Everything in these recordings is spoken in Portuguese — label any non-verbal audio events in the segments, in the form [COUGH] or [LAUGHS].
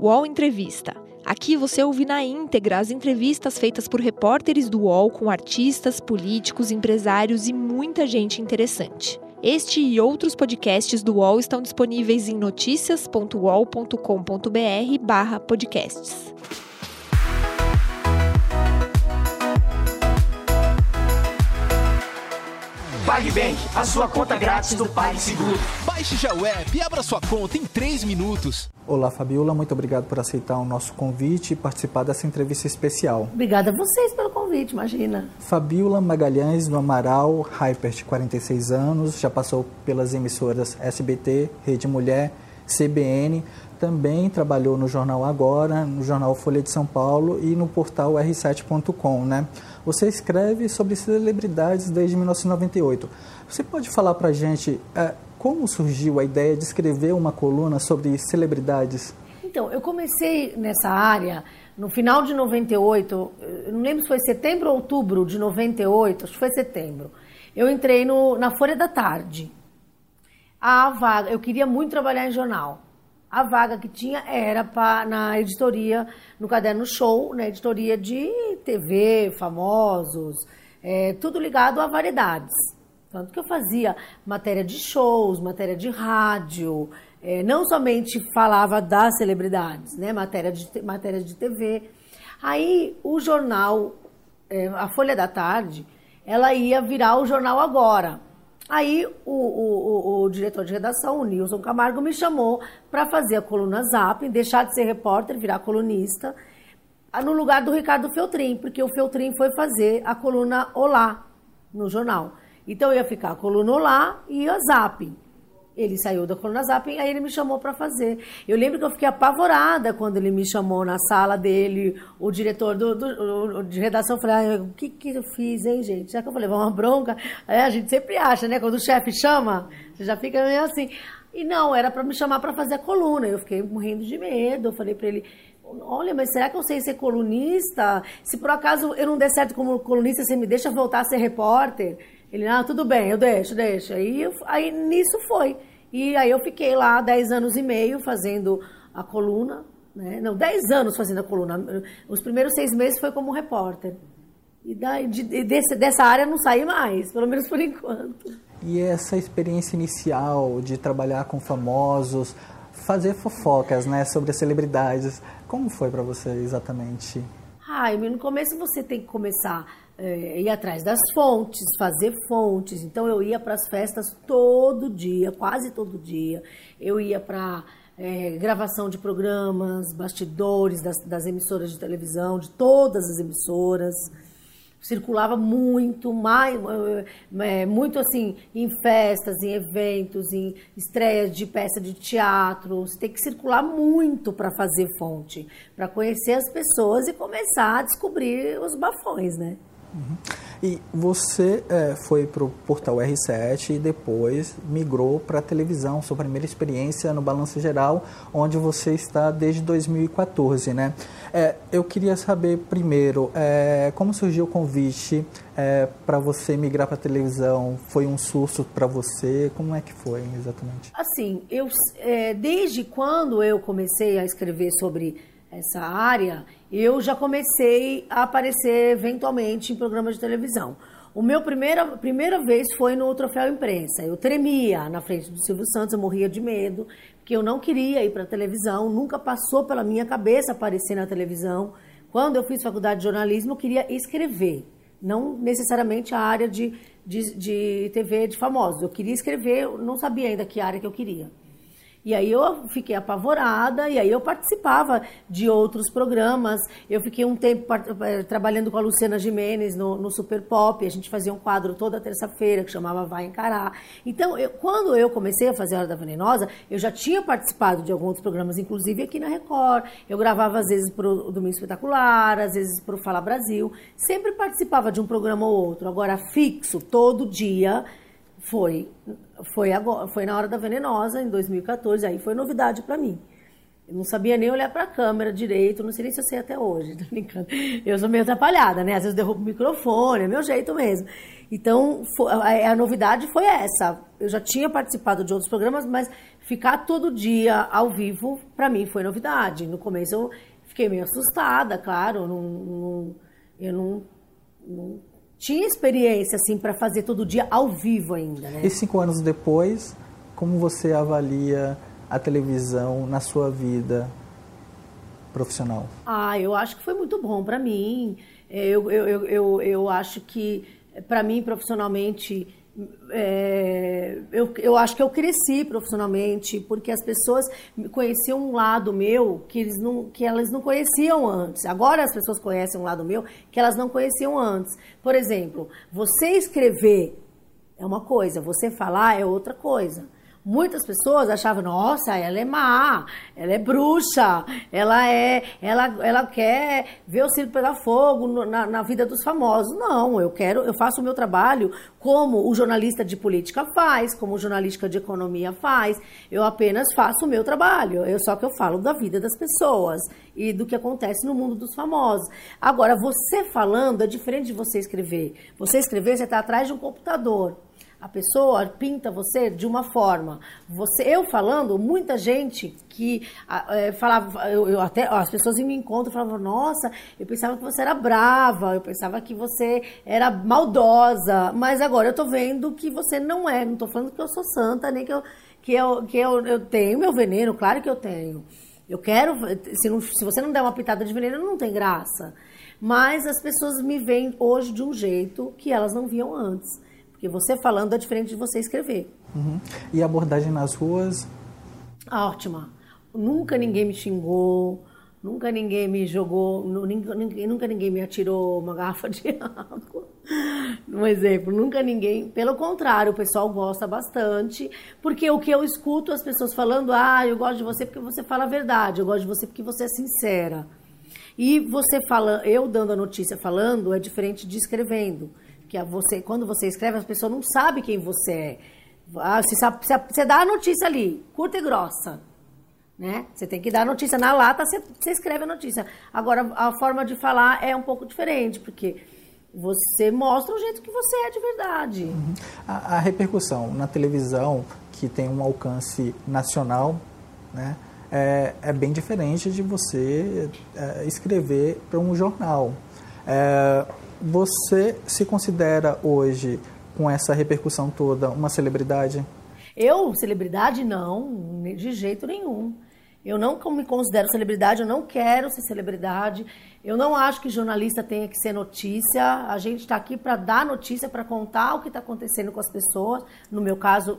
UOL Entrevista. Aqui você ouve na íntegra as entrevistas feitas por repórteres do UOL com artistas, políticos, empresários e muita gente interessante. Este e outros podcasts do UOL estão disponíveis em noticias.uol.com.br/podcasts. PagBank, a sua conta grátis do PagSeguro. Baixe já o app e abra sua conta em 3 minutos. Olá, Fabiola, muito obrigado por aceitar o nosso convite e participar dessa entrevista especial. Obrigada a vocês pelo convite, imagina. Fabiola Magalhães, do Amaral, Hyper, de 46 anos, já passou pelas emissoras SBT, Rede Mulher, CBN, também trabalhou no Jornal Agora, no Jornal Folha de São Paulo e no portal r7.com, né? Você escreve sobre celebridades desde 1998. Você pode falar para a gente é, como surgiu a ideia de escrever uma coluna sobre celebridades? Então, eu comecei nessa área no final de 98, eu não lembro se foi setembro ou outubro de 98, acho que foi setembro. Eu entrei no, na Folha da Tarde. A vaga, eu queria muito trabalhar em jornal. A vaga que tinha era pra, na editoria, no Caderno Show, na editoria de TV, famosos, é, tudo ligado a variedades. Tanto que eu fazia matéria de shows, matéria de rádio, é, não somente falava das celebridades, né? Matéria de, matéria de TV. Aí o jornal, é, a Folha da Tarde, ela ia virar o jornal agora. Aí o, o, o, o, diretor de redação, o Nilson Camargo, me chamou para fazer a coluna Zap, deixar de ser repórter, virar colunista, no lugar do Ricardo Feltrin, porque o Feltrin foi fazer a coluna Olá no jornal. Então eu ia ficar a coluna Olá e a Zap. Ele saiu da coluna Zap e aí ele me chamou para fazer. Eu lembro que eu fiquei apavorada quando ele me chamou na sala dele, o diretor do, do de redação. Eu falei, ah, o que, que eu fiz, hein, gente? Já que eu falei, uma bronca. É, a gente sempre acha, né? Quando o chefe chama, você já fica meio assim. E não, era para me chamar para fazer a coluna. Eu fiquei morrendo de medo. Eu falei para ele, olha, mas será que eu sei ser colunista? Se por acaso eu não der certo como colunista, você me deixa voltar a ser repórter? Ele, ah, tudo bem, eu deixo, deixo. Aí, aí nisso foi. E aí eu fiquei lá 10 anos e meio fazendo a coluna, né? Não, 10 anos fazendo a coluna. Os primeiros seis meses foi como repórter. E, daí, de, desse, dessa área não saí mais, pelo menos por [LAUGHS] enquanto. E essa experiência inicial de trabalhar com famosos, fazer fofocas, né, sobre celebridades, como foi para você exatamente? Ai, no começo você tem que começar é, ir atrás das fontes, fazer fontes. Então eu ia para as festas todo dia, quase todo dia. Eu ia para é, gravação de programas, bastidores das, das, emissoras de televisão, de todas as emissoras. Circulava muito, mais, é, muito assim, em festas, em eventos, em estreias de peça de teatro. Você tem que circular muito para fazer fonte, para conhecer as pessoas e começar a descobrir os bafões, né? Uhum. E você é, foi para o portal R7 e depois migrou para a televisão, sua primeira experiência no Balanço Geral, onde você está desde 2014, né? É, eu queria saber primeiro, é, como surgiu o convite é, para você migrar para a televisão? Foi um susto para você? Como é que foi exatamente? Assim, eu, é, desde quando eu comecei a escrever sobre essa área, eu já comecei a aparecer eventualmente em programas de televisão. O meu primeira, primeira vez foi no Troféu Imprensa. Eu tremia na frente do Silvio Santos, eu morria de medo, porque eu não queria ir para a televisão, nunca passou pela minha cabeça aparecer na televisão. Quando eu fiz faculdade de jornalismo, eu queria escrever, não necessariamente a área de, de, de TV de famosos. Eu queria escrever, eu não sabia ainda que área que eu queria. E aí eu fiquei apavorada, e aí eu participava de outros programas. Eu fiquei um tempo eh, trabalhando com a Luciana Jimenez no, no Super Pop, a gente fazia um quadro toda terça-feira que chamava Vai Encarar. Então, eu, quando eu comecei a fazer a Hora da Venenosa, eu já tinha participado de alguns programas, inclusive aqui na Record. Eu gravava às vezes para o Domingo Espetacular, às vezes para o Fala Brasil. Sempre participava de um programa ou outro. Agora, fixo, todo dia, foi foi agora, foi na hora da venenosa em 2014, aí foi novidade para mim. Eu não sabia nem olhar para a câmera direito, não sei nem se eu sei até hoje, [LAUGHS] tô brincando. Eu sou meio atrapalhada, né? Às vezes derrubo o microfone, é meu jeito mesmo. Então, a, a novidade foi essa. Eu já tinha participado de outros programas, mas ficar todo dia ao vivo, para mim, foi novidade. No começo eu fiquei meio assustada, claro, não, não, eu não, não tinha experiência assim para fazer todo dia ao vivo ainda. Né? E cinco anos depois, como você avalia a televisão na sua vida profissional? Ah, eu acho que foi muito bom para mim. Eu, eu, eu, eu, eu acho que para mim profissionalmente é, eu, eu acho que eu cresci profissionalmente porque as pessoas conheciam um lado meu que, eles não, que elas não conheciam antes. Agora as pessoas conhecem um lado meu que elas não conheciam antes. Por exemplo, você escrever é uma coisa, você falar é outra coisa. Muitas pessoas achavam, nossa, ela é má, ela é bruxa, ela é, ela, ela quer ver o circo pegar fogo na, na, vida dos famosos. Não, eu quero, eu faço o meu trabalho como o jornalista de política faz, como o jornalista de economia faz. Eu apenas faço o meu trabalho. Eu só que eu falo da vida das pessoas e do que acontece no mundo dos famosos. Agora, você falando é diferente de você escrever. Você escrever, você está atrás de um computador. A pessoa pinta você de uma forma. Você, eu falando, muita gente que é, falava, eu, eu, até as pessoas me encontram falavam, nossa, eu pensava que você era brava, eu pensava que você era maldosa, mas agora eu tô vendo que você não é. Não tô falando que eu sou santa, nem que eu que eu, que eu, eu tenho meu veneno, claro que eu tenho. Eu quero, se, não, se você não der uma pitada de veneno, não tem graça. Mas as pessoas me veem hoje de um jeito que elas não viam antes. Porque você falando é diferente de você escrever. Uhum. E a abordagem nas ruas? Ótima. Nunca ninguém me xingou, nunca ninguém me jogou, nunca, nunca ninguém me atirou uma garrafa de [LAUGHS] água. Um exemplo, nunca ninguém. Pelo contrário, o pessoal gosta bastante, porque o que eu escuto as pessoas falando, ah, eu gosto de você porque você fala a verdade, eu gosto de você porque você é sincera. E você fala, eu dando a notícia falando é diferente de escrevendo que você, quando você escreve, as pessoas não sabem quem você é. Ah, você, sabe, você dá a notícia ali, curta e grossa. Né? Você tem que dar a notícia na lata, você, você escreve a notícia. Agora, a forma de falar é um pouco diferente, porque você mostra o jeito que você é de verdade. Uhum. A, a, repercussão na televisão, que tem um alcance nacional, né, é, é bem diferente de você é, escrever para um jornal. É, você se considera hoje, com essa repercussão toda, uma celebridade? Eu, celebridade, não, de jeito nenhum. Eu não me considero celebridade, eu não quero ser celebridade. Eu não acho que jornalista tenha que ser notícia. A gente está aqui para dar notícia, para contar o que está acontecendo com as pessoas. No meu caso,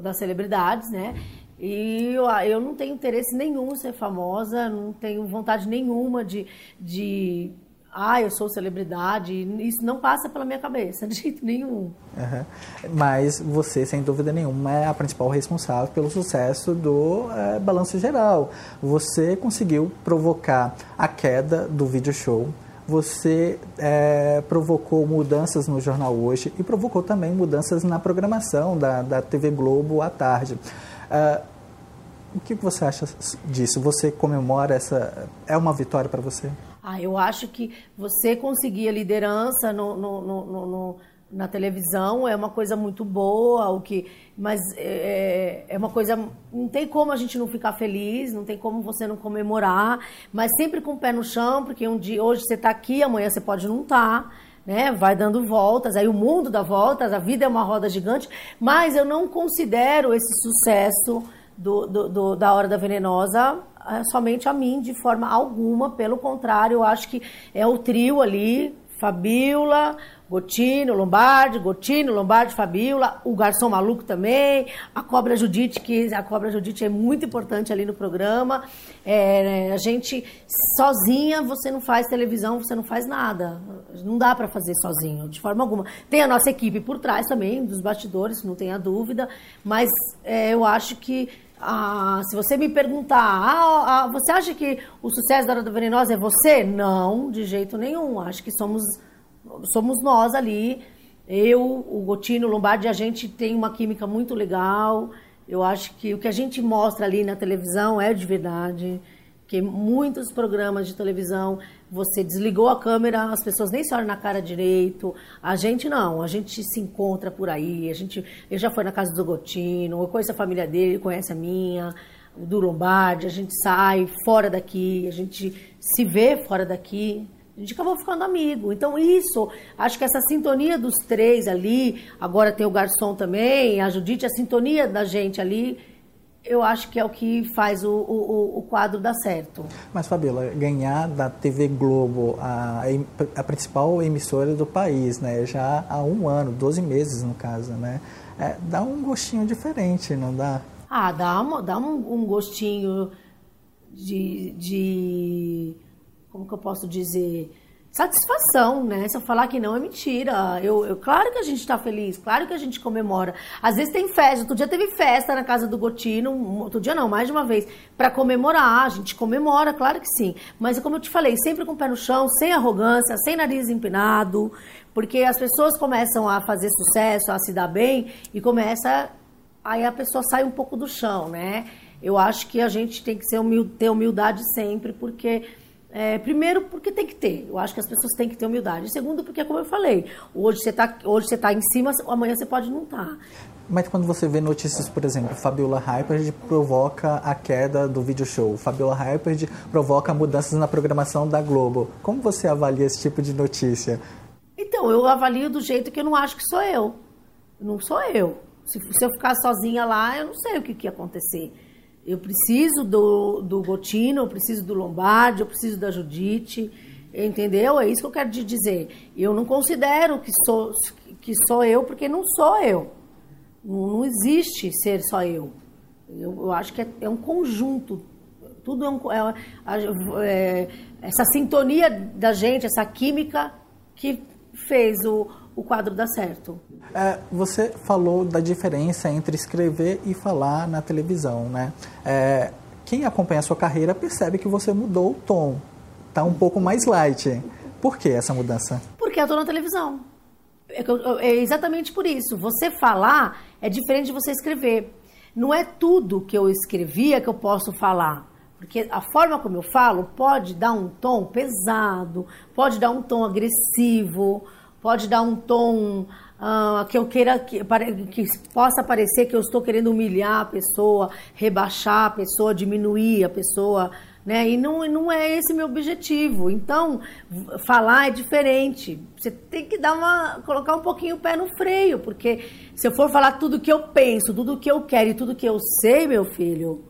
das celebridades, né? E eu, eu não tenho interesse nenhum em ser famosa, não tenho vontade nenhuma de, de ah, eu sou celebridade, isso não passa pela minha cabeça [LAUGHS] de jeito nenhum. Uhum. Mas você, sem dúvida nenhuma, é a principal responsável pelo sucesso do é, Balanço Geral. Você conseguiu provocar a queda do vídeo show, você é, provocou mudanças no Jornal Hoje e provocou também mudanças na programação da, da TV Globo à tarde. Uh, o que você acha disso? Você comemora essa. É uma vitória para você? Ah, eu acho que você conseguir a liderança no, no, no, no na televisão é uma coisa muito boa, o que, mas é, é, uma coisa. Não tem como a gente não ficar feliz, não tem como você não comemorar, mas sempre com o pé no chão, porque um dia, hoje você está aqui, amanhã você pode não estar. Tá, né? Vai dando voltas, aí o mundo dá voltas, a vida é uma roda gigante, mas eu não considero esse sucesso do, do, do da Hora da Venenosa é, somente a mim de forma alguma, pelo contrário, eu acho que é o trio ali, Fabiola, Gotino, Lombardi, Gotino, Lombardi, Fabiola, o garçom maluco também, a cobra Judite, que a cobra Judite é muito importante ali no programa. É, a gente sozinha você não faz televisão, você não faz nada. Não dá para fazer sozinho, de forma alguma. Tem a nossa equipe por trás também, dos bastidores, não tenha dúvida, mas é, eu acho que ah, se você me perguntar, ah, ah, você acha que o sucesso da Hora da Venenosa é você? Não, de jeito nenhum. Acho que somos, somos nós ali. Eu, o Gotino, o Lombardi, a gente tem uma química muito legal. Eu acho que o que a gente mostra ali na televisão é de verdade. Que muitos programas de televisão você desligou a câmera, as pessoas nem se olham na cara direito. A gente não, a gente se encontra por aí. A gente, eu já fui na casa do Gotino, eu conheço a família dele, conhece a minha, do Lombardi. A gente sai fora daqui, a gente se vê fora daqui. A gente acabou ficando amigo. Então, isso, acho que essa sintonia dos três ali, agora tem o garçom também, a Judite, a sintonia da gente ali, eu acho que é o que faz o, o, o quadro dar certo. Mas, Fabiola, ganhar da TV Globo, a, a principal emissora do país, né, já há um ano, 12 meses no caso, né, é, dá um gostinho diferente, não dá? Ah, dá, uma, dá um, um gostinho de, de como que eu posso dizer, satisfação, né? Se eu falar que não é mentira. Eu, eu claro que a gente está feliz, claro que a gente comemora. Às vezes tem festa. Outro dia teve festa na casa do Gotino, outro dia não, mais de uma vez, para comemorar. A gente comemora, claro que sim. Mas como eu te falei, sempre com o pé no chão, sem arrogância, sem nariz empinado, porque as pessoas começam a fazer sucesso, a se dar bem e começa aí a pessoa sai um pouco do chão, né? Eu acho que a gente tem que ser humil ter humildade sempre, porque é, primeiro, porque tem que ter. Eu acho que as pessoas têm que ter humildade. Segundo, porque, como eu falei, hoje você está tá em cima, amanhã você pode não estar. Tá. Mas quando você vê notícias, por exemplo, Fabiola Hyperd provoca a queda do vídeo show, Fabiola Hyperd provoca mudanças na programação da Globo. Como você avalia esse tipo de notícia? Então, eu avalio do jeito que eu não acho que sou eu. Não sou eu. Se, se eu ficar sozinha lá, eu não sei o que, que ia acontecer. Eu preciso do, do Gotino, eu preciso do Lombardi, eu preciso da Judite, entendeu? É isso que eu quero te dizer. Eu não considero que sou, que sou eu, porque não sou eu. Não, não existe ser só eu. Eu, eu acho que é, é, um conjunto. Tudo é, um, é, é essa sintonia da gente, essa química que fez o, o quadro dar certo. É, você falou da diferença entre escrever e falar na televisão, né? É, quem acompanha a sua carreira percebe que você mudou o tom, tá um pouco mais light. Por que essa mudança? Porque eu estou na televisão. É, é exatamente por isso. Você falar é diferente de você escrever. Não é tudo que eu escrevia que eu posso falar. Porque a forma como eu falo pode dar um tom pesado, pode dar um tom agressivo, pode dar um tom uh, que eu queira que, que possa parecer que eu estou querendo humilhar a pessoa, rebaixar a pessoa, diminuir a pessoa, né? E não, não é esse meu objetivo. Então, falar é diferente. Você tem que dar uma colocar um pouquinho o pé no freio, porque se eu for falar tudo que eu penso, tudo que eu quero e tudo que eu sei, meu filho,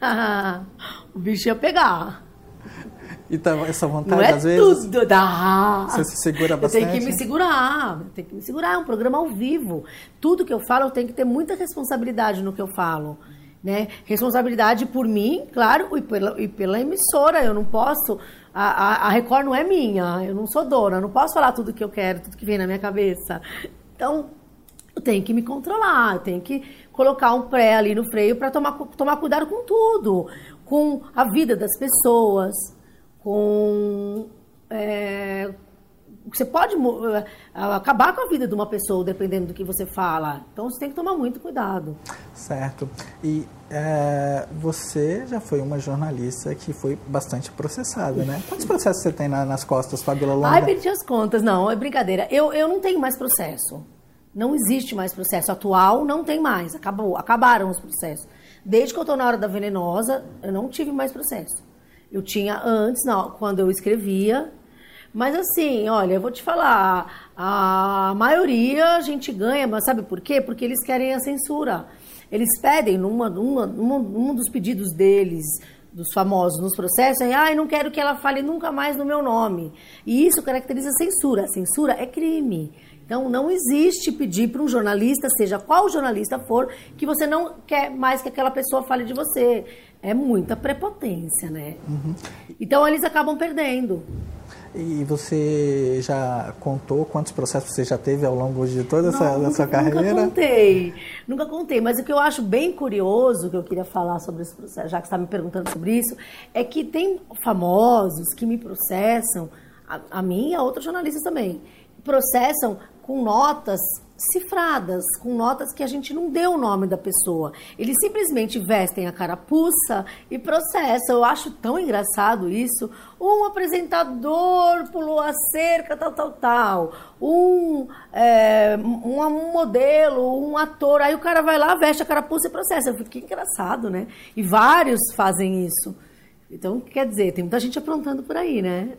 [LAUGHS] o bicho ia pegar. Então, essa vontade, não é às vezes. Tudo dá. Você se segura bastante. Eu tenho que me segurar. Tenho que me segurar. É um programa ao vivo. Tudo que eu falo, eu tenho que ter muita responsabilidade no que eu falo. Né? Responsabilidade por mim, claro, e pela, e pela emissora. Eu não posso. A, a, a Record não é minha. Eu não sou dona. Eu não posso falar tudo que eu quero, tudo que vem na minha cabeça. Então, eu tenho que me controlar. Eu tenho que colocar um pré ali no freio para tomar, tomar cuidado com tudo. Com a vida das pessoas com. É, você pode é, acabar com a vida de uma pessoa dependendo do que você fala. Então você tem que tomar muito cuidado. Certo. E é, você já foi uma jornalista que foi bastante processada, né? Quantos processos você tem na, nas costas, Fabiola Longa? Ai, perdi as contas. Não, é brincadeira. Eu, eu não tenho mais processo. Não existe mais processo atual, não tem mais. Acabou, acabaram os processos. Desde que eu estou na hora da venenosa, eu não tive mais processo. Eu tinha antes, não, quando eu escrevia. Mas assim, olha, eu vou te falar, a maioria a gente ganha, mas sabe por quê? Porque eles querem a censura. Eles pedem, numa, numa, num dos pedidos deles, dos famosos nos processos, é, ah, não quero que ela fale nunca mais no meu nome. E isso caracteriza a censura. A censura é crime. Então, não existe pedir para um jornalista, seja qual jornalista for, que você não quer mais que aquela pessoa fale de você. É muita prepotência, né? Uhum. Então, eles acabam perdendo. E você já contou quantos processos você já teve ao longo de toda essa não, sua carreira? Nunca contei, nunca contei. Mas o que eu acho bem curioso, que eu queria falar sobre esse processo, já que você está me perguntando sobre isso, é que tem famosos que me processam, a, a mim e a outros jornalistas também, processam com notas cifradas, com notas que a gente não deu o nome da pessoa. Eles simplesmente vestem a carapuça e processam. Eu acho tão engraçado isso. Um apresentador pulou a cerca, tal, tal, tal. Um, é, um modelo, um ator. Aí o cara vai lá, veste a carapuça e processa. Eu fico, que engraçado, né? E vários fazem isso. Então, quer dizer, tem muita gente aprontando por aí, né?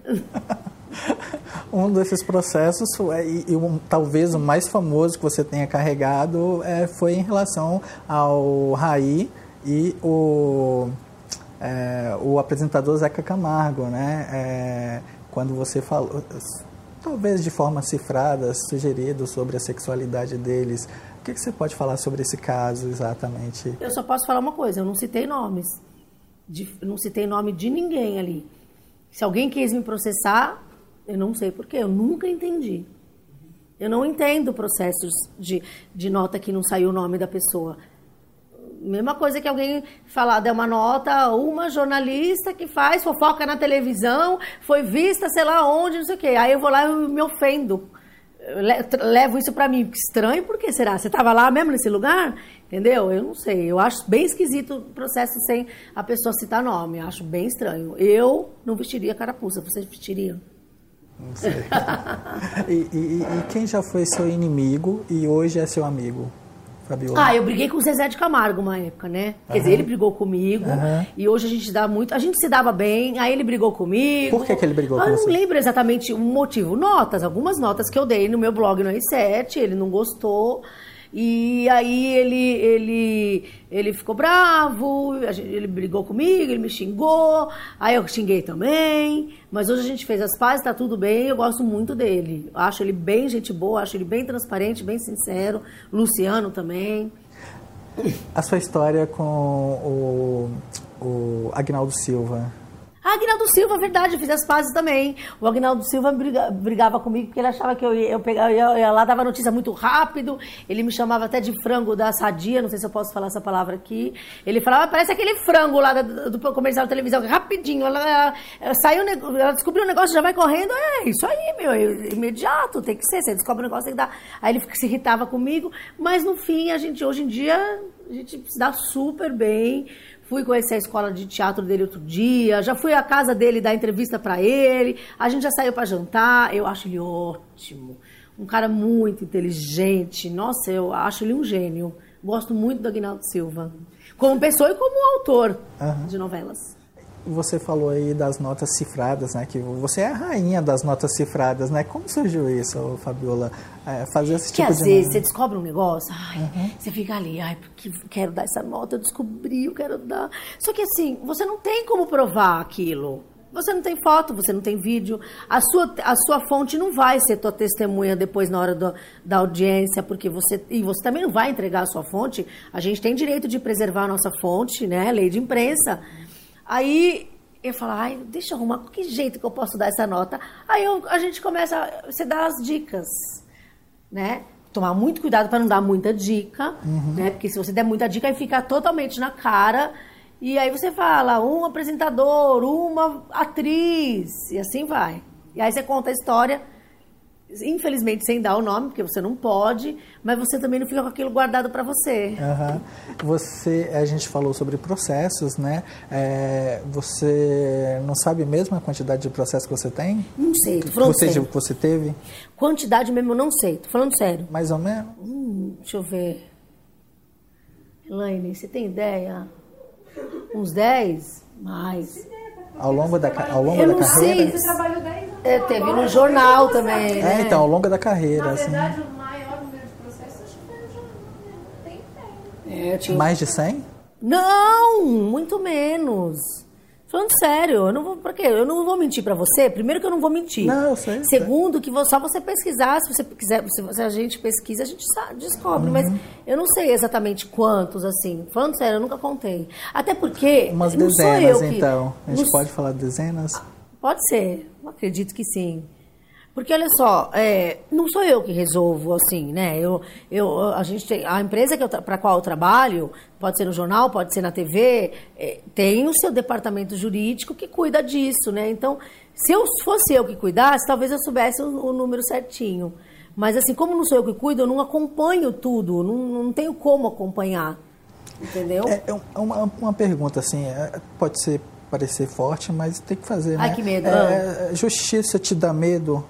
[LAUGHS] um desses processos, e, e um, talvez o mais famoso que você tenha carregado, é, foi em relação ao Raí e o, é, o apresentador Zeca Camargo, né? É, quando você falou, talvez de forma cifrada, sugerido sobre a sexualidade deles. O que, que você pode falar sobre esse caso exatamente? Eu só posso falar uma coisa, eu não citei nomes. De, não citei nome de ninguém ali. Se alguém quis me processar, eu não sei porquê, eu nunca entendi. Eu não entendo processos de, de nota que não saiu o nome da pessoa. Mesma coisa que alguém falar, der uma nota, uma jornalista que faz fofoca na televisão, foi vista sei lá onde, não sei o quê. Aí eu vou lá e me ofendo. Levo isso para mim. Estranho, por que será? Você estava lá mesmo nesse lugar? Entendeu? Eu não sei. Eu acho bem esquisito o processo sem a pessoa citar nome. Eu acho bem estranho. Eu não vestiria carapuça. Vocês vestiriam? Não sei. [LAUGHS] e, e, e, quem já foi seu inimigo e hoje é seu amigo? Ah, eu briguei com o Zezé de Camargo uma época, né? Quer uhum. dizer, ele brigou comigo uhum. e hoje a gente dá muito. A gente se dava bem, aí ele brigou comigo. Por que, que ele brigou com você? Eu não lembro exatamente o motivo. Notas, algumas notas que eu dei no meu blog no R7, ele não gostou. E aí ele, ele, ele ficou bravo, ele brigou comigo, ele me xingou, aí eu xinguei também. Mas hoje a gente fez as pazes, tá tudo bem, eu gosto muito dele. Acho ele bem gente boa, acho ele bem transparente, bem sincero. Luciano também. A sua história com o, o Agnaldo Silva, Agnaldo Silva, verdade, eu fiz as pazes também. O Agnaldo Silva briga, brigava comigo porque ele achava que eu ia, eu pegava, eu ia lá, dava notícia muito rápido. Ele me chamava até de frango da sadia, não sei se eu posso falar essa palavra aqui. Ele falava, parece aquele frango lá do, do comercial da televisão, rapidinho. Ela, ela, ela saiu, ela descobriu um negócio, já vai correndo. É isso aí, meu, imediato, tem que ser. Você descobre um negócio, tem que dar. Aí ele se irritava comigo, mas no fim, a gente, hoje em dia, a gente se dá super bem. Fui conhecer a escola de teatro dele outro dia, já fui à casa dele dar entrevista para ele, a gente já saiu para jantar, eu acho ele ótimo. Um cara muito inteligente. Nossa, eu acho ele um gênio. Gosto muito do Aguinaldo Silva. Como pessoa e como autor uhum. de novelas. Você falou aí das notas cifradas, né? Que você é a rainha das notas cifradas, né? Como surgiu isso, Fabiola? É, fazer esse que tipo às de vezes você descobre um negócio, ai, uhum. você fica ali, ai, porque quero dar essa nota, eu descobri, eu quero dar. Só que assim, você não tem como provar aquilo. Você não tem foto, você não tem vídeo. A sua, a sua fonte não vai ser tua testemunha depois na hora do, da audiência, porque você. E você também não vai entregar a sua fonte. A gente tem direito de preservar a nossa fonte, né? Lei de imprensa. Aí eu falo, ai, deixa eu arrumar, que jeito que eu posso dar essa nota? Aí eu, a gente começa, você dá as dicas, né? Tomar muito cuidado para não dar muita dica, uhum. né? Porque se você der muita dica, aí fica totalmente na cara. E aí você fala, um apresentador, uma atriz, e assim vai. E aí você conta a história infelizmente sem dar o nome, porque você não pode, mas você também não fica com aquilo guardado para você. Uhum. Você, a gente falou sobre processos, né? É, você não sabe mesmo a quantidade de processos que você tem? Não sei, tô falando você, sério. você teve? Quantidade mesmo eu não sei, tô falando sério. Mais ou menos? Hum, deixa eu ver. Elaine, você tem ideia? Uns 10? Mais. Ao longo da, ao longo eu da carreira? Sei. Você trabalhou 10 anos. É, teve no jornal também. É, né? então, ao longo da carreira. Na assim. verdade, o maior número de processos acho que foi no jornal. Tem, tem. É, tinha... Mais de 100? Não, muito menos. Falando sério, eu não vou. Pra quê? Eu não vou mentir para você. Primeiro que eu não vou mentir. Não, eu sei. Segundo, sei. que só você pesquisar, se você quiser, se a gente pesquisa, a gente descobre. Uhum. Mas eu não sei exatamente quantos, assim. Falando sério, eu nunca contei. Até porque. Umas dezenas, que, então. A gente pode falar dezenas? Pode ser. Acredito que sim. Porque olha só, é, não sou eu que resolvo assim, né? Eu, eu, a gente tem, a empresa para qual eu trabalho, pode ser no jornal, pode ser na TV, é, tem o seu departamento jurídico que cuida disso, né? Então, se eu fosse eu que cuidasse, talvez eu soubesse o, o número certinho. Mas assim, como não sou eu que cuido, eu não acompanho tudo, não, não tenho como acompanhar. Entendeu? É, é é uma, uma pergunta assim, é, pode ser parecer forte, mas tem que fazer, Ai, né? que medo. É, justiça te dá medo?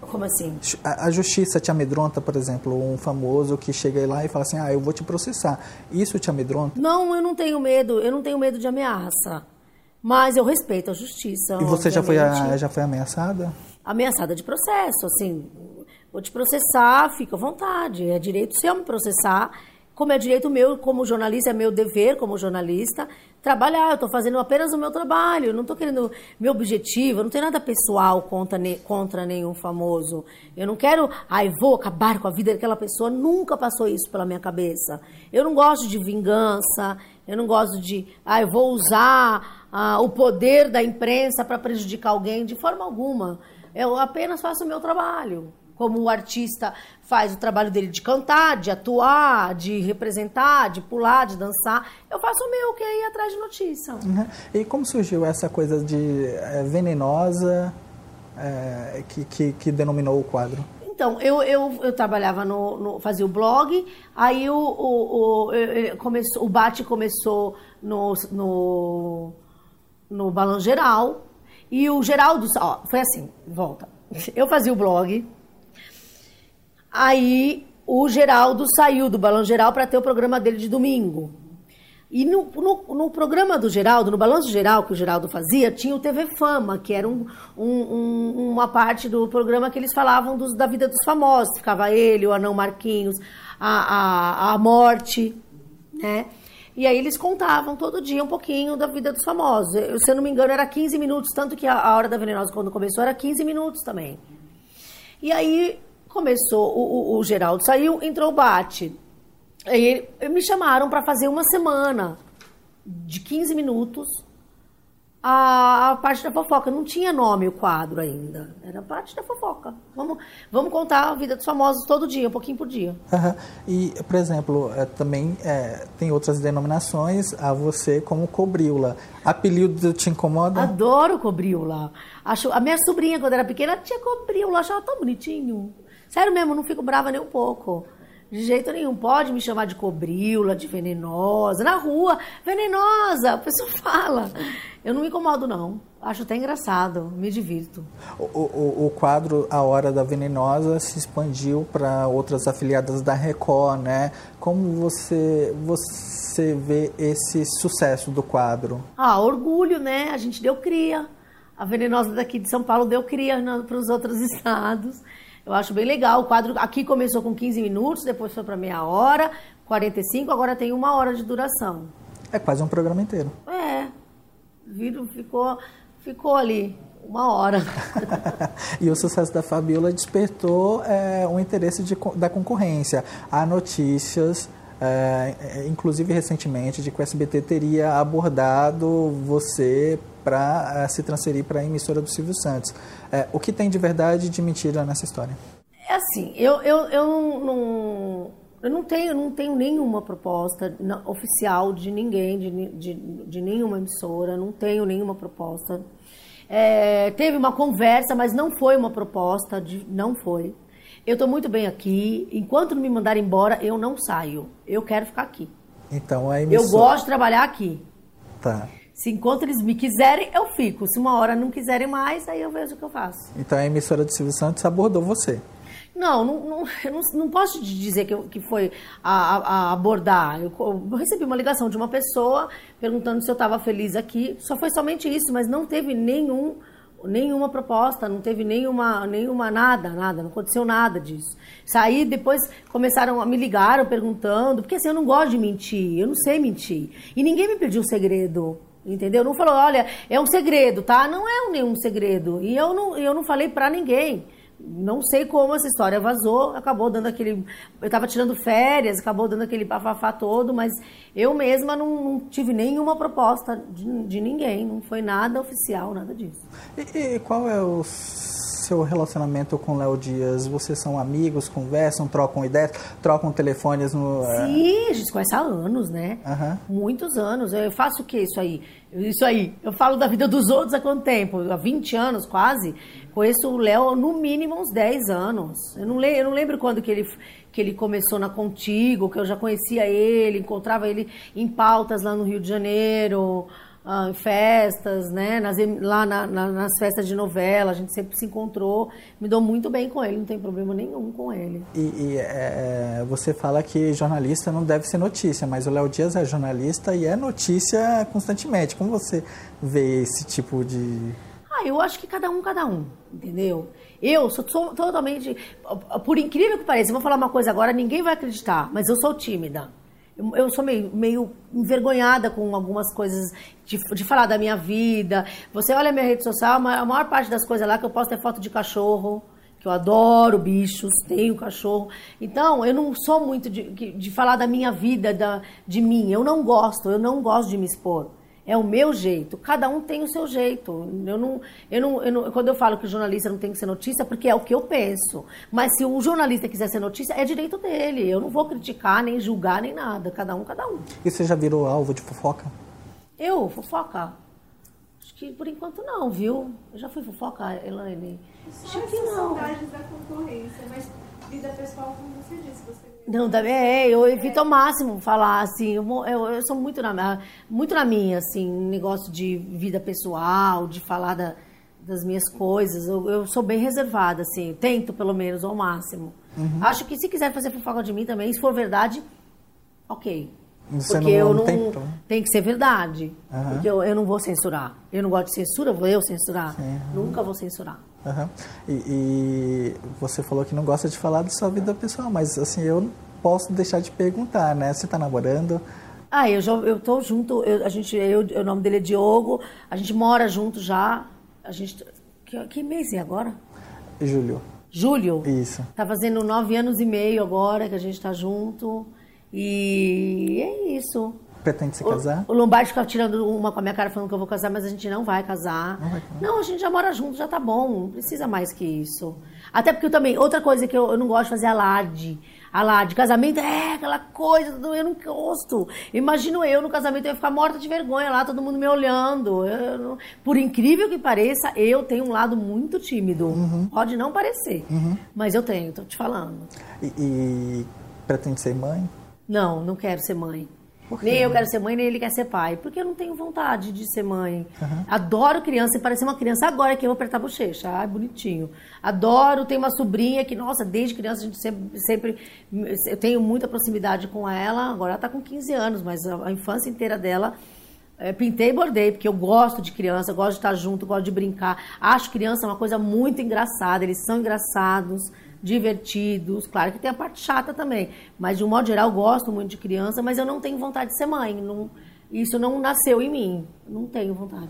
Como assim? A, a justiça te amedronta, por exemplo, um famoso que chega lá e fala assim, ah, eu vou te processar. Isso te amedronta? Não, eu não tenho medo, eu não tenho medo de ameaça. Mas eu respeito a justiça. E você já foi, a- já foi ameaçada? ameaçada de processo, assim, vou te processar, fica à vontade, é direito seu me processar, como é direito meu como jornalista, é meu dever como jornalista, trabalhar, eu estou fazendo apenas o meu trabalho, não estou querendo, meu objetivo, eu não tenho nada pessoal contra, contra nenhum famoso, eu não quero, ai, vou acabar com a vida daquela pessoa, nunca passou isso pela minha cabeça, eu não gosto de vingança, eu não gosto de, ai, vou usar ah, o poder da imprensa para prejudicar alguém, de forma alguma. Eu apenas faço o meu trabalho. Como o artista faz o trabalho dele de cantar, de atuar, de representar, de pular, de dançar, eu faço o meu, que é ir atrás de notícia. Uhum. E como surgiu essa coisa de eh, venenosa eh, que, que, que denominou o quadro? Então, eu, eu, eu trabalhava no, no- fazia o blog, aí o, o, o, eu- começou, o Bate começou no, no, no Balão Geral, e o Geraldo, ó, foi assim, volta. Eu fazia o blog, aí o Geraldo saiu do Balão Geral para ter o programa dele de domingo. E no, no, no programa do Geraldo, no Balanço Geral que o Geraldo fazia, tinha o TV Fama, que era um- um- uma parte do programa que eles falavam dos- da vida dos famosos. Ficava ele, o Anão Marquinhos, a, a, a morte, né? E aí eles contavam todo dia um pouquinho da vida dos famosos. Eu, se eu não me engano, era 15 minutos, tanto que a, a Hora da Venenosa, quando começou, era 15 minutos também. E aí começou, o, o- o Geraldo saiu, entrou o Bate. Aí me chamaram para fazer uma semana de 15 minutos a, a parte da fofoca. Não tinha nome o quadro ainda. Era a parte da fofoca. Vamos, vamos contar a vida dos famosos todo dia, um pouquinho por dia. Aham. E, por exemplo, eh, também eh, tem outras denominações, a você como cobrila. Apelido te incomoda? Adoro cobriola. Acho, a minha sobrinha, quando era pequena, tinha cobriola. Achava tão bonitinho. Sério mesmo, não fico brava nem um pouco. De jeito nenhum. Pode me chamar de cobriola, de venenosa. Na rua, venenosa. A pessoa [LAUGHS] fala. Eu não me incomodo, não. Acho até engraçado. Me divirto. O, o, o quadro A Hora da Venenosa se expandiu para outras afiliadas da Record, né? Como você, você vê esse sucesso do quadro? Ah, orgulho, né? A gente deu cria. A venenosa daqui de São Paulo deu cria para os outros [LAUGHS] estados. Eu acho bem legal. O quadro aqui começou com 15 minutos, depois foi para meia hora, 45, agora tem uma hora de duração. É quase um programa inteiro. É, viro, ficou, ficou ali uma hora. [LAUGHS] e o sucesso da Fabiola despertou é, um interesse de da concorrência. Há notícias, é, inclusive recentemente, de que o SBT teria abordado você para se transferir para a emissora do Silvio Santos. É, o que tem de verdade e de mentira nessa história? É assim, eu, eu, eu não, não- eu não tenho, não tenho nenhuma proposta oficial de ninguém, de, de, de nenhuma emissora, não tenho nenhuma proposta. É, teve uma conversa, mas não foi uma proposta, de, não foi. Eu estou muito bem aqui. Enquanto não me mandarem embora, eu não saio. Eu quero ficar aqui. Então a Eu emissora. gosto de trabalhar aqui. Tá. Se enquanto eles me quiserem, eu fico. Se uma hora não quiserem mais, aí eu vejo o que eu faço. Então a emissora do Silvio Santos abordou você. Não, não, não, eu não, não posso te dizer que, eu- que foi a, a- a abordar. Eu, eu recebi uma ligação de uma pessoa perguntando se eu estava feliz aqui. Só foi somente isso, mas não teve nenhum, nenhuma proposta, não teve nenhuma, nenhuma nada, nada, não aconteceu nada disso. Saí, depois começaram a me ligaram perguntando, porque assim, eu não gosto de mentir, eu não sei mentir. E ninguém me pediu segredo. Entendeu? Não falou, olha, é um segredo, tá? Não é um nenhum segredo. E eu não, eu não falei pra ninguém. Não sei como essa história vazou, acabou dando aquele. Eu tava tirando férias, acabou dando aquele bafafá todo, mas eu mesma não, não tive nenhuma proposta de, de ninguém, não foi nada oficial, nada disso. E, e qual é o seu relacionamento com Léo Dias? Vocês são amigos, conversam, trocam ideias, trocam telefones no. é, Sim, a gente conhece há anos, né? Aham. Muitos anos. Eu faço o que isso aí? Isso aí. Eu falo da vida dos outros há quanto tempo? Há 20 anos quase. Conheço o Léo no mínimo uns 10 anos. Eu não, le- eu não lembro quando que ele, que ele começou na Contigo, que eu já conhecia ele, encontrava ele em pautas lá no Rio de Janeiro, ah, em festas, né? Nas lá na- na- nas festas de novela, a gente sempre se encontrou. Me dou muito bem com ele, não tem problema nenhum com ele. E, e, é, você fala que jornalista não deve ser notícia, mas o Léo Dias é jornalista e é notícia constantemente. Como você vê esse tipo de. Ah, eu acho que cada um, cada um, entendeu? Eu sou, sou totalmente. Por incrível que pareça, eu vou falar uma coisa agora, ninguém vai acreditar, mas eu sou tímida. Eu, sou meio, meio envergonhada com algumas coisas de, de falar da minha vida. Você olha a minha rede social, a maior parte das coisas lá que eu posto é foto de cachorro, que eu adoro bichos, tenho cachorro. Então, eu não sou muito de, de falar da minha vida, da, de mim. Eu não gosto, eu não gosto de me expor. É o meu jeito. Cada um tem o seu jeito. Eu não, eu não, eu não, quando eu falo que o jornalista não tem que ser notícia, porque é o que eu penso. Mas se o jornalista quiser ser notícia, é direito dele. Eu não vou criticar, nem julgar, nem nada. Cada um, cada um. E você já virou alvo de fofoca? Eu, fofoca? Acho que por enquanto não, viu? Eu já fui fofoca, Elaine? Acho que não. vantagens da concorrência, mas vida pessoal, como você disse, você Não, também é, eu evito ao máximo falar assim, eu, eu, eu sou muito na, muito na minha, assim, negócio de vida pessoal, de falar da- das minhas coisas, eu, eu sou bem reservada, assim, tento pelo menos ao máximo. Acho que se quiser fazer fofoca de mim também, se for verdade, ok. Você porque não- eu não tem? Tem que ser verdade. Aham. Porque eu, eu não vou censurar. Eu não gosto de censura, vou eu censurar. Nunca vou censurar. Aham. E, e você falou que não gosta de falar da sua vida pessoal, mas assim, eu não posso deixar de perguntar, né? Você está namorando? Ah, eu já eu tô junto, eu, a gente, eu, o nome dele é Diogo, a gente mora junto já. A gente. Que, que mês é agora? Júlio. Julho? Isso. Tá fazendo nove anos e meio agora que a gente tá junto. E é isso. Pretende se O- casar? O, Lombardi fica tirando uma com a minha cara falando que eu vou casar, mas a gente não vai casar. Não vai casar. Não, a gente já mora junto, já tá bom. Não precisa mais que isso. Até porque eu também, outra coisa que eu, eu não gosto de fazer é alarde. Alarde. Casamento é aquela coisa, eu não gosto. Imagino eu no casamento, eu ia ficar morta de vergonha lá, todo mundo me olhando. Eu não- por incrível que pareça, eu tenho um lado muito tímido. Uhum. Pode não parecer, mas eu tenho, tô te falando. E, e pretende ser mãe? Não, não quero ser mãe. Nem eu quero ser mãe, nem ele quer ser pai. Porque eu não tenho vontade de ser mãe. Adoro criança e parecer uma criança agora que eu vou apertar a bochecha. Ai, bonitinho. Adoro, tenho uma sobrinha que, nossa, desde criança a gente sempre, sempre eu tenho muita proximidade com ela. Agora ela tá com 15 anos, mas a, a infância inteira dela é, pintei e bordei, porque eu gosto de criança, gosto de estar junto, gosto de brincar. Acho criança uma coisa muito engraçada, eles são engraçados, divertidos. Claro que tem a parte chata também, mas de um modo geral gosto muito de criança, mas eu não tenho vontade de ser mãe. Não, isso não nasceu em mim, não tenho vontade.